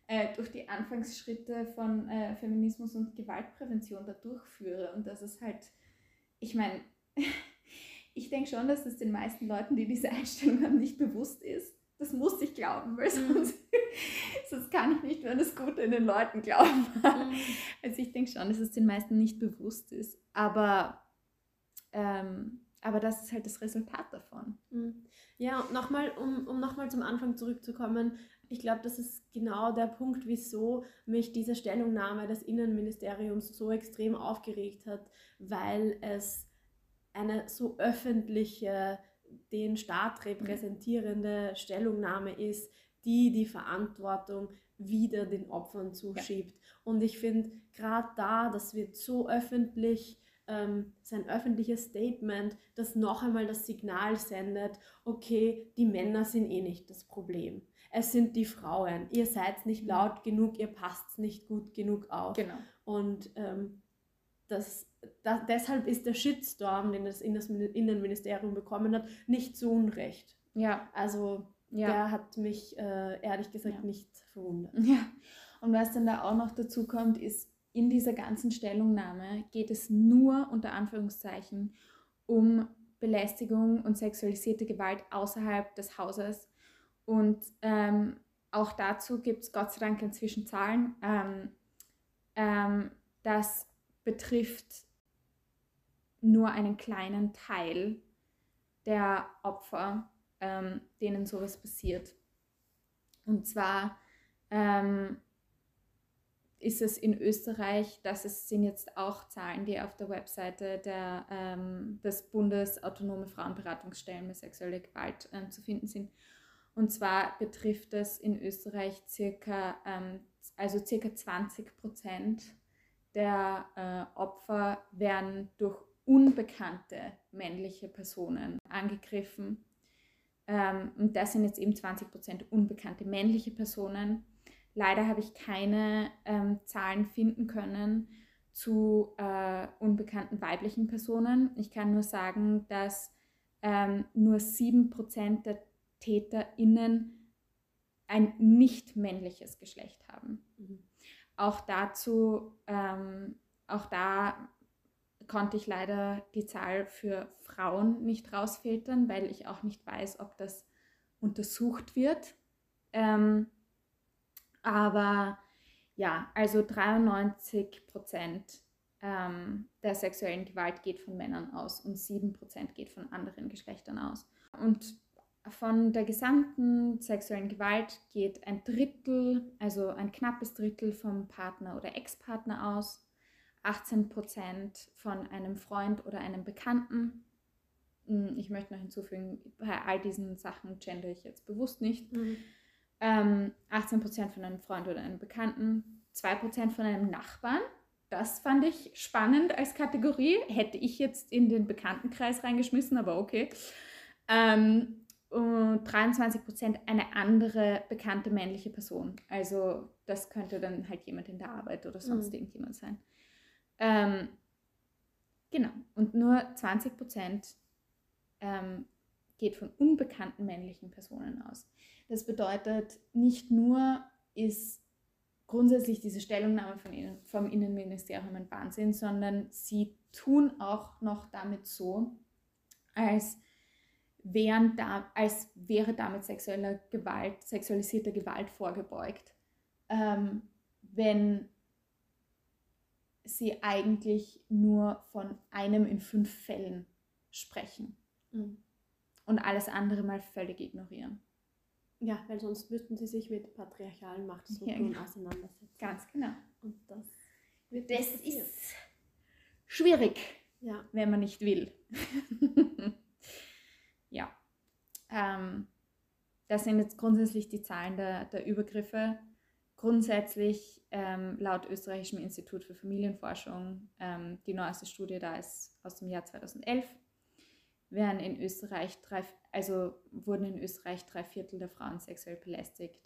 S1: äh, durch die Anfangsschritte von äh, Feminismus und Gewaltprävention da durchführe. Und das ist halt, ich meine, *laughs* ich denke schon, dass es den meisten Leuten, die diese Einstellung haben, nicht bewusst ist. Das muss ich glauben, weil mhm. sonst, *laughs* sonst kann ich nicht mehr das Gute in den Leuten glauben. Mhm. Also ich denke schon, dass es den meisten nicht bewusst ist. Aber ähm, Aber das ist halt das Resultat davon.
S2: Mhm. Ja, und nochmal, um, um nochmal zum Anfang zurückzukommen, ich glaube, das ist genau der Punkt, wieso mich diese Stellungnahme des Innenministeriums so extrem aufgeregt hat, weil es eine so öffentliche, den Staat repräsentierende Stellungnahme ist, die die Verantwortung wieder den Opfern zuschiebt. Ja. Und ich finde, gerade da, das wird so öffentlich ähm, sein öffentliches Statement, das noch einmal das Signal sendet, okay, die Männer sind eh nicht das Problem. Es sind die Frauen. Ihr seid nicht laut genug, ihr passt nicht gut genug auf. Genau. Und ähm, das, das, deshalb ist der Shitstorm, den das Innenministerium bekommen hat, nicht zu Unrecht. Ja. Also ja. der hat mich äh, ehrlich gesagt ja. nicht verwundert.
S1: Ja. Und was dann da auch noch dazu kommt, ist, in dieser ganzen Stellungnahme geht es nur unter Anführungszeichen um Belästigung und sexualisierte Gewalt außerhalb des Hauses. Und ähm, auch dazu gibt es Gott sei Dank inzwischen Zahlen. Ähm, ähm, das betrifft nur einen kleinen Teil der Opfer, ähm, denen sowas passiert. Und zwar ähm, ist es in Österreich, das sind jetzt auch Zahlen, die auf der Webseite der, ähm, des Bundes Autonome Frauenberatungsstellen mit sexueller Gewalt ähm, zu finden sind. Und zwar betrifft es in Österreich circa, ähm, also circa 20 Prozent der äh, Opfer werden durch unbekannte männliche Personen angegriffen. Ähm, und das sind jetzt eben 20 Prozent unbekannte männliche Personen Leider habe ich keine ähm, Zahlen finden können zu äh, unbekannten weiblichen Personen. Ich kann nur sagen, dass ähm, nur 7% der TäterInnen ein nicht männliches Geschlecht haben. Mhm. Auch dazu, ähm, auch da konnte ich leider die Zahl für Frauen nicht rausfiltern, weil ich auch nicht weiß, ob das untersucht wird. Ähm, aber ja, also 93 Prozent ähm, der sexuellen Gewalt geht von Männern aus und 7 Prozent geht von anderen Geschlechtern aus. Und von der gesamten sexuellen Gewalt geht ein Drittel, also ein knappes Drittel vom Partner oder Ex-Partner aus, 18 Prozent von einem Freund oder einem Bekannten. Hm, ich möchte noch hinzufügen, bei all diesen Sachen gender ich jetzt bewusst nicht. Mhm ähm, 18% von einem Freund oder einem Bekannten, 2% von einem Nachbarn. Das fand ich spannend als Kategorie. Hätte ich jetzt in den Bekanntenkreis reingeschmissen, aber okay. Ähm, und 23% eine andere bekannte männliche Person. Also das könnte dann halt jemand in der Arbeit oder sonst mhm. irgendjemand sein. Ähm, genau. Und nur 20% ähm, geht von unbekannten männlichen Personen aus. Das bedeutet, nicht nur ist grundsätzlich diese Stellungnahme von Ihnen, vom Innenministerium ein Wahnsinn, sondern sie tun auch noch damit so, als, wären da, als wäre damit sexuelle Gewalt, sexualisierte Gewalt vorgebeugt, ähm, wenn sie eigentlich nur von einem in fünf Fällen sprechen mhm. und alles andere mal völlig ignorieren.
S2: Ja, weil sonst müssten sie sich mit patriarchalen Machtstrukturen ja, genau. auseinandersetzen.
S1: Ganz genau. Und das, das ist schwierig, ja. wenn man nicht will. *laughs* ja. Ähm, das sind jetzt grundsätzlich die Zahlen der, der Übergriffe. Grundsätzlich ähm, laut österreichischem Institut für Familienforschung, ähm, die neueste Studie da ist aus dem Jahr 2011, werden in Österreich drei, also wurden in Österreich drei Viertel der Frauen sexuell belästigt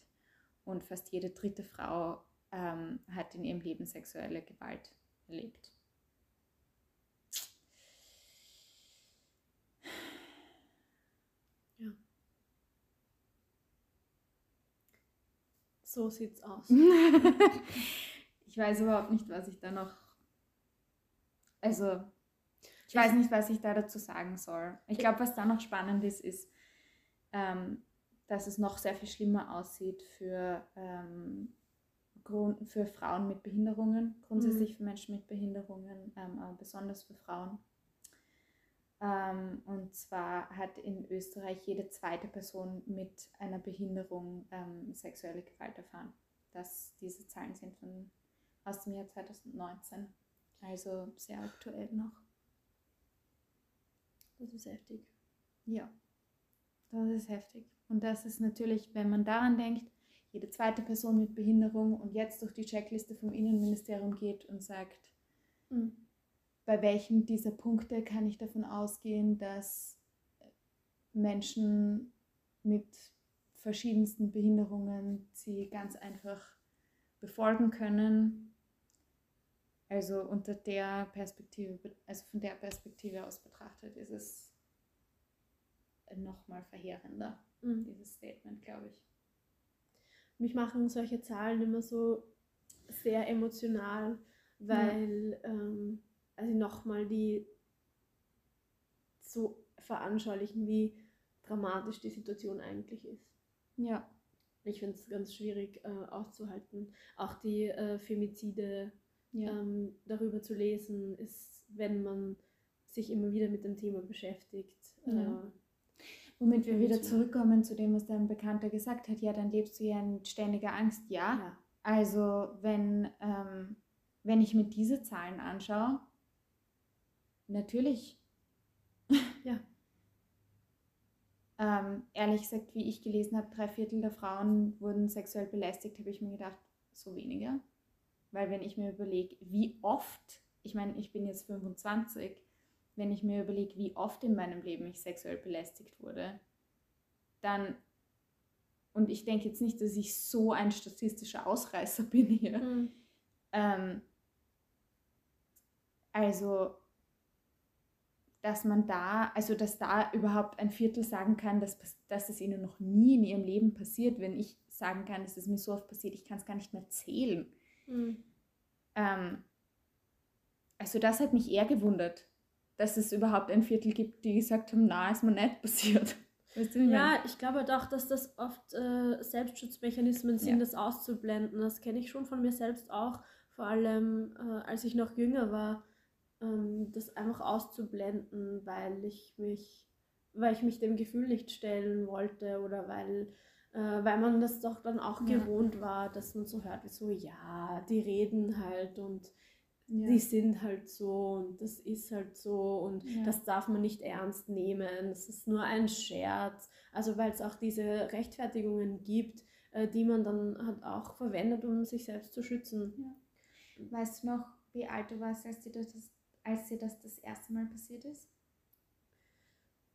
S1: und fast jede dritte Frau ähm, hat in ihrem Leben sexuelle Gewalt erlebt.
S2: Ja. So sieht's aus. *laughs*
S1: ich weiß überhaupt nicht, was ich da noch. Also, ich weiß nicht, was ich da dazu sagen soll. Ich glaube, was da noch spannend ist, ist, ähm, dass es noch sehr viel schlimmer aussieht für, ähm, für Frauen mit Behinderungen, grundsätzlich mhm. für Menschen mit Behinderungen, ähm, aber besonders für Frauen. Ähm, und zwar hat in Österreich jede zweite Person mit einer Behinderung ähm, sexuelle Gewalt erfahren. Das, diese Zahlen sind von, aus dem Jahr 2019, also sehr aktuell noch.
S2: Das ist heftig.
S1: Ja, das ist heftig. Und das ist natürlich, wenn man daran denkt, jede zweite Person mit Behinderung und jetzt durch die Checkliste vom Innenministerium geht und sagt, mhm. Bei welchem dieser Punkte kann ich davon ausgehen, dass Menschen mit verschiedensten Behinderungen sie ganz einfach befolgen können. Also unter der Perspektive, also von der Perspektive aus betrachtet, ist es nochmal verheerender, mhm. dieses Statement, glaube ich
S2: mich machen solche Zahlen immer so sehr emotional, weil ja. ähm, also nochmal die so veranschaulichen, wie dramatisch die Situation eigentlich ist. Ja. Ich finde es ganz schwierig äh, auszuhalten. Auch die äh, Femizide ja. ähm, darüber zu lesen, ist, wenn man sich immer wieder mit dem Thema beschäftigt. Ja. Äh,
S1: Womit wir wieder zurückkommen zu dem, was dein Bekannter gesagt hat, ja, dann lebst du ja in ständiger Angst, ja. ja. Also wenn, ähm, wenn ich mir diese Zahlen anschaue, natürlich, ja. ähm, ehrlich gesagt, wie ich gelesen habe, drei Viertel der Frauen wurden sexuell belästigt, habe ich mir gedacht, so weniger. Weil wenn ich mir überlege, wie oft, ich meine, ich bin jetzt 25, wenn ich mir überlege, wie oft in meinem Leben ich sexuell belästigt wurde, dann, und ich denke jetzt nicht, dass ich so ein statistischer Ausreißer *laughs* bin hier, mhm. ähm, also, dass man da, also dass da überhaupt ein Viertel sagen kann, dass, dass es ihnen noch nie in ihrem Leben passiert, wenn ich sagen kann, dass es mir so oft passiert, ich kann es gar nicht mehr zählen. Mhm. Ähm, also das hat mich eher gewundert, dass es überhaupt ein Viertel gibt, die gesagt haben, na, ist mir nicht passiert. *laughs*
S2: Weißt du, ja, ich glaube doch, dass das oft äh, Selbstschutzmechanismen sind, ja. das auszublenden. Das kenne ich schon von mir selbst auch, vor allem äh, als ich noch jünger war, das einfach auszublenden, weil ich mich, weil ich mich dem Gefühl nicht stellen wollte oder weil, äh, weil man das doch dann auch ja. gewohnt war, dass man so hört, wie so, ja, die reden halt und ja. die sind halt so und das ist halt so und ja. das darf man nicht ernst nehmen, es ist nur ein Scherz. Also weil es auch diese Rechtfertigungen gibt, äh, die man dann halt auch verwendet, um sich selbst zu schützen.
S1: Weißt du noch, wie alt du warst, als dir das, als dir das das erste Mal passiert ist?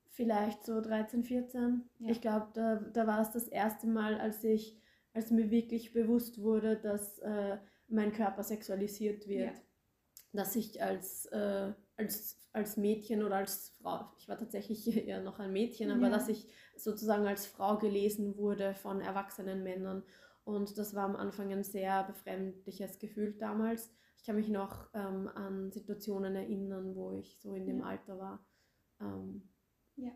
S2: Vielleicht so 13, 14. Ich glaube, da, da war es das erste Mal, als ich, als mir wirklich bewusst wurde, dass äh, mein Körper sexualisiert wird dass ich als, äh, als, als Mädchen oder als Frau, ich war tatsächlich *laughs* eher noch ein Mädchen, aber ja. dass ich sozusagen als Frau gelesen wurde von erwachsenen Männern. Und das war am Anfang ein sehr befremdliches Gefühl damals. Ich kann mich noch ähm, an Situationen erinnern, wo ich so in dem ja. Alter war. Ähm, ja.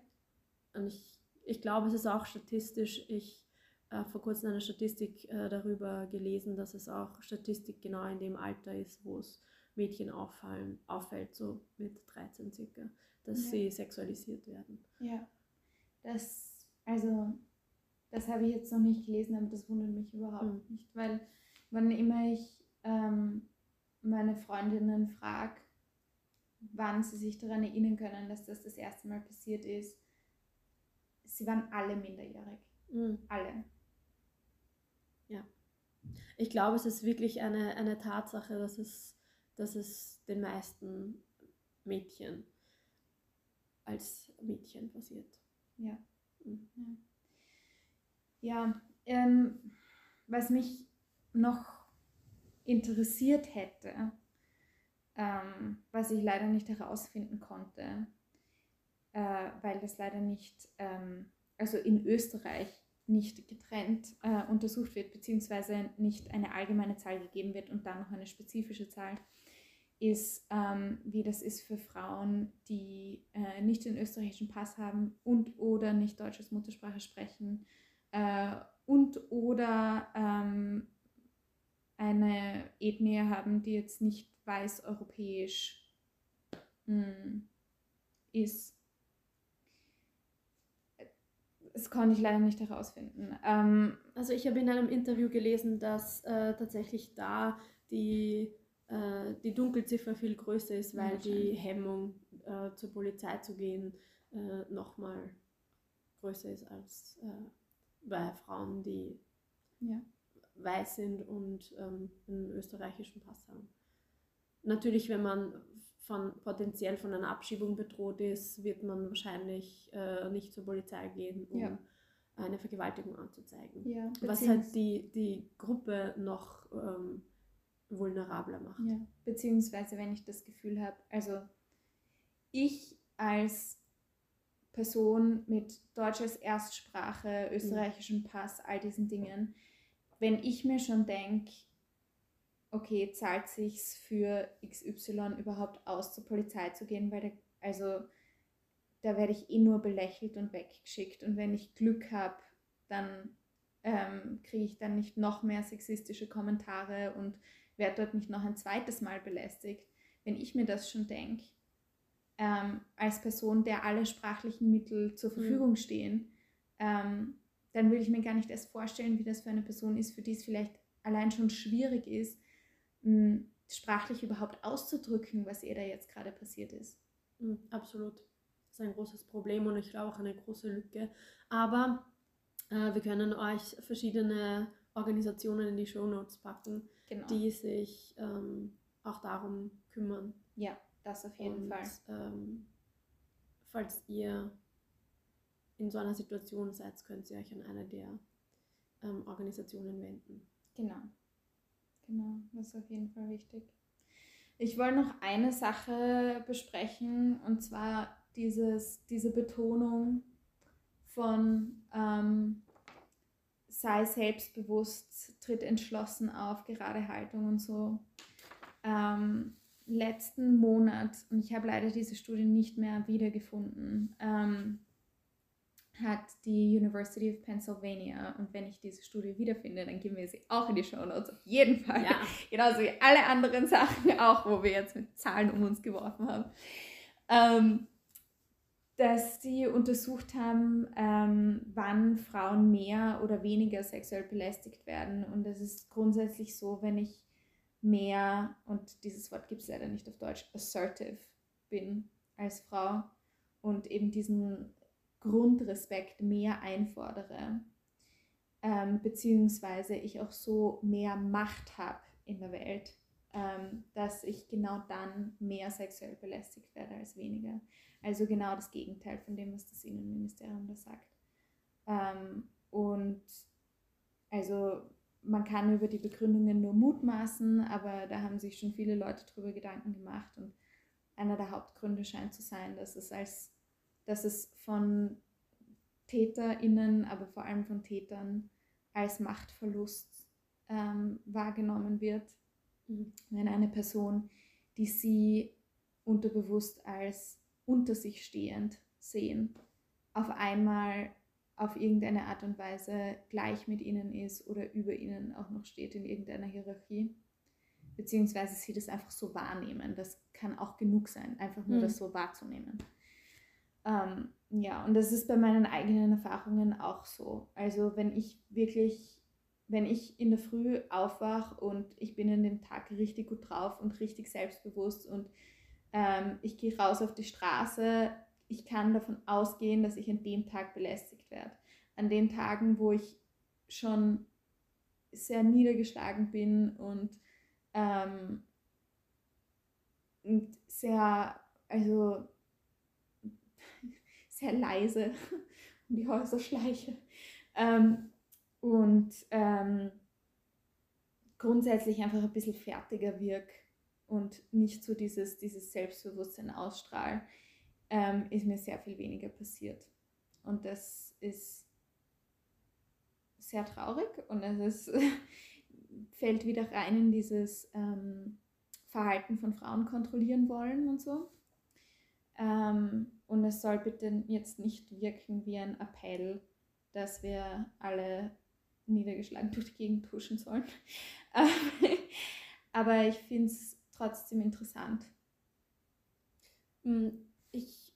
S2: Und ich, ich glaube, es ist auch statistisch, ich habe äh, vor kurzem eine Statistik äh, darüber gelesen, dass es auch Statistik genau in dem Alter ist, wo es Mädchen auffallen, auffällt, so mit 13 circa, dass ja. sie sexualisiert werden.
S1: Ja, das, also, das habe ich jetzt noch nicht gelesen, aber das wundert mich überhaupt mhm. nicht, weil wann immer ich ähm, meine Freundinnen frage, wann sie sich daran erinnern können, dass das das erste Mal passiert ist, sie waren alle minderjährig. Mhm. Alle.
S2: Ja. Ich glaube, es ist wirklich eine, eine Tatsache, dass es dass es den meisten Mädchen als Mädchen passiert.
S1: Ja. Mhm. Ja, ähm, was mich noch interessiert hätte, ähm, was ich leider nicht herausfinden konnte, äh, weil das leider nicht, ähm, also in Österreich nicht getrennt äh, untersucht wird, beziehungsweise nicht eine allgemeine Zahl gegeben wird und dann noch eine spezifische Zahl ist, ähm, wie das ist für Frauen, die äh, nicht den österreichischen Pass haben und oder nicht Deutsch als Muttersprache sprechen äh, und oder ähm, eine Ethnie haben, die jetzt nicht weiß-europäisch hm, ist. Das konnte ich leider nicht herausfinden. Ähm,
S2: also ich habe in einem Interview gelesen, dass äh, tatsächlich da die, äh, die Dunkelziffer viel größer ist, weil die Hemmung äh, zur Polizei zu gehen äh, nochmal größer ist als äh, bei Frauen, die ja. Weiß sind und ähm, einen österreichischen Pass haben. Natürlich, wenn man von potenziell von einer Abschiebung bedroht ist, wird man wahrscheinlich äh, nicht zur Polizei gehen, um ja. eine Vergewaltigung anzuzeigen. Ja, was halt die, die Gruppe noch ähm, vulnerabler macht.
S1: Ja, beziehungsweise wenn ich das Gefühl habe, also ich als Person mit Deutsch als Erstsprache, mhm. österreichischem Pass, all diesen Dingen, wenn ich mir schon denke, okay, zahlt sich's für XY überhaupt aus, zur Polizei zu gehen, weil da, also da werde ich eh nur belächelt und weggeschickt und wenn ich Glück habe, dann ähm, kriege ich dann nicht noch mehr sexistische Kommentare und werde dort nicht noch ein zweites Mal belästigt. Wenn ich mir das schon denke, ähm, als Person, der alle sprachlichen Mittel zur mhm. Verfügung mhm. stehen, ähm, dann will ich mir gar nicht erst vorstellen, wie das für eine Person ist, für die es vielleicht allein schon schwierig ist, mh, sprachlich überhaupt auszudrücken, was ihr da jetzt gerade passiert ist.
S2: Mhm, absolut. Das ist ein großes Problem und ich glaube auch eine große Lücke. Aber äh, wir können euch verschiedene Organisationen in die Show Notes packen, genau. die sich ähm, auch darum kümmern.
S1: Ja, das auf jeden
S2: und,
S1: Fall.
S2: Ähm, falls ihr in so einer Situation seid, könnt ihr euch an eine der ähm, Organisationen wenden.
S1: Genau. Genau, das ist auf jeden Fall wichtig. Ich wollte noch eine Sache besprechen und zwar dieses, diese Betonung von ähm, sei selbstbewusst, tritt entschlossen auf, gerade Haltung und so. Ähm, letzten Monat, und ich habe leider diese Studie nicht mehr wiedergefunden, ähm, hat die University of Pennsylvania, und wenn ich diese Studie wiederfinde, dann geben wir sie auch in die Show Notes, auf jeden Fall. Ja. Genauso wie alle anderen Sachen auch, wo wir jetzt mit Zahlen um uns geworfen haben. Ähm, dass die untersucht haben, ähm, wann Frauen mehr oder weniger sexuell belästigt werden. Und es ist grundsätzlich so, wenn ich mehr, und dieses Wort gibt es leider nicht auf Deutsch, assertive bin als Frau und eben diesen Grundrespekt mehr einfordere, ähm, beziehungsweise ich auch so mehr Macht habe in der Welt, ähm, dass ich genau dann mehr sexuell belästigt werde als weniger. Also genau das Gegenteil von dem, was das Innenministerium da sagt. Ähm, und also man kann über die Begründungen nur mutmaßen, aber da haben sich schon viele Leute darüber Gedanken gemacht und einer der Hauptgründe scheint zu sein, dass es als dass es von TäterInnen, aber vor allem von Tätern als Machtverlust ähm, wahrgenommen wird, mhm. wenn eine Person, die sie unterbewusst als unter sich stehend sehen, auf einmal auf irgendeine Art und Weise gleich mit ihnen ist oder über ihnen auch noch steht in irgendeiner Hierarchie. Beziehungsweise sie das einfach so wahrnehmen. Das kann auch genug sein, einfach nur mhm. das so wahrzunehmen. Ähm, ja, und das ist bei meinen eigenen Erfahrungen auch so. Also wenn ich wirklich, wenn ich in der Früh aufwache und ich bin in dem Tag richtig gut drauf und richtig selbstbewusst und ähm, ich gehe raus auf die Straße, ich kann davon ausgehen, dass ich an dem Tag belästigt werde. An den Tagen, wo ich schon sehr niedergeschlagen bin und, ähm, und sehr, also sehr leise *laughs* um die Häuser schleiche. Ähm, und ähm, grundsätzlich einfach ein bisschen fertiger wirke und nicht so dieses, dieses Selbstbewusstsein ausstrahlen ähm, ist mir sehr viel weniger passiert. Und das ist sehr traurig und es ist, *laughs* fällt wieder rein in dieses ähm, Verhalten von Frauen kontrollieren wollen und so. Ähm, und es soll bitte jetzt nicht wirken wie ein Appell, dass wir alle niedergeschlagen durch die Gegend pushen sollen. *laughs* Aber ich finde es trotzdem interessant.
S2: Hm, ich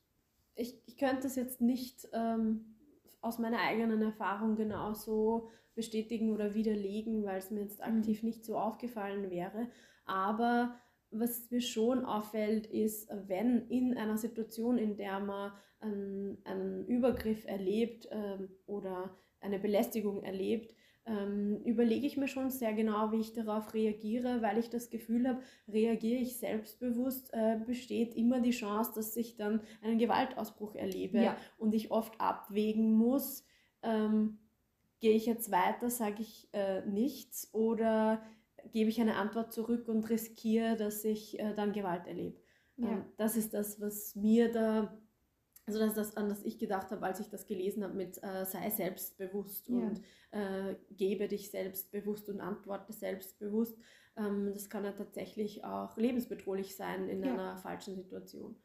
S2: ich, ich könnte das jetzt nicht ähm, aus meiner eigenen Erfahrung genauso bestätigen oder widerlegen, weil es mir jetzt mhm. aktiv mhm. nicht so aufgefallen wäre. Aber was mir schon auffällt, ist, wenn in einer Situation, in der man einen, einen Übergriff erlebt ähm, oder eine Belästigung erlebt, ähm, überlege ich mir schon sehr genau, wie ich darauf reagiere, weil ich das Gefühl habe, reagiere ich selbstbewusst, äh, besteht immer die Chance, dass ich dann einen Gewaltausbruch erlebe ja. und ich oft abwägen muss, ähm, gehe ich jetzt weiter, sage ich äh, nichts oder gebe ich eine Antwort zurück und riskiere, dass ich äh, dann Gewalt erlebe. Ja. Ähm, das ist das, was mir da also das ist das, an das ich gedacht habe, als ich das gelesen habe mit äh, sei selbstbewusst ja. und äh, gebe dich selbstbewusst und antworte selbstbewusst. Ähm, das kann ja tatsächlich auch lebensbedrohlich sein in ja. einer falschen Situation.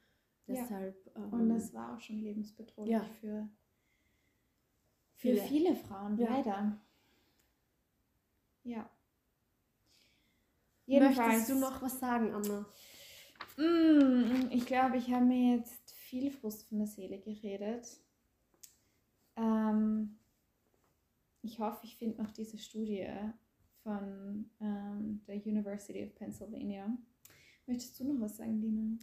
S1: Deshalb. Ähm, und das war auch schon lebensbedrohlich für, für viele. viele Frauen, leider. Ja.
S2: Jedenfalls, Möchtest du noch was sagen, Anna?
S1: Mm, ich glaube, ich habe mir jetzt viel Frust von der Seele geredet. Ähm, ich hoffe, ich finde noch diese Studie von ähm, der University of Pennsylvania. Möchtest du noch was sagen, Lina?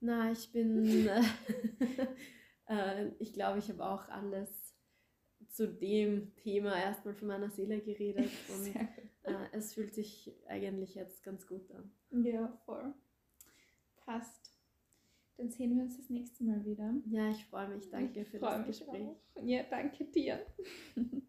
S2: Na, ich bin, *laughs* äh, ich glaube, ich habe auch alles zu dem Thema erstmal von meiner Seele geredet *laughs* und äh, es fühlt sich eigentlich jetzt ganz gut an.
S1: Ja, voll. Passt. Dann sehen wir uns das nächste Mal wieder.
S2: Ja, ich freue mich. Danke ich für das Gespräch.
S1: Auch. Ja, danke dir. *laughs*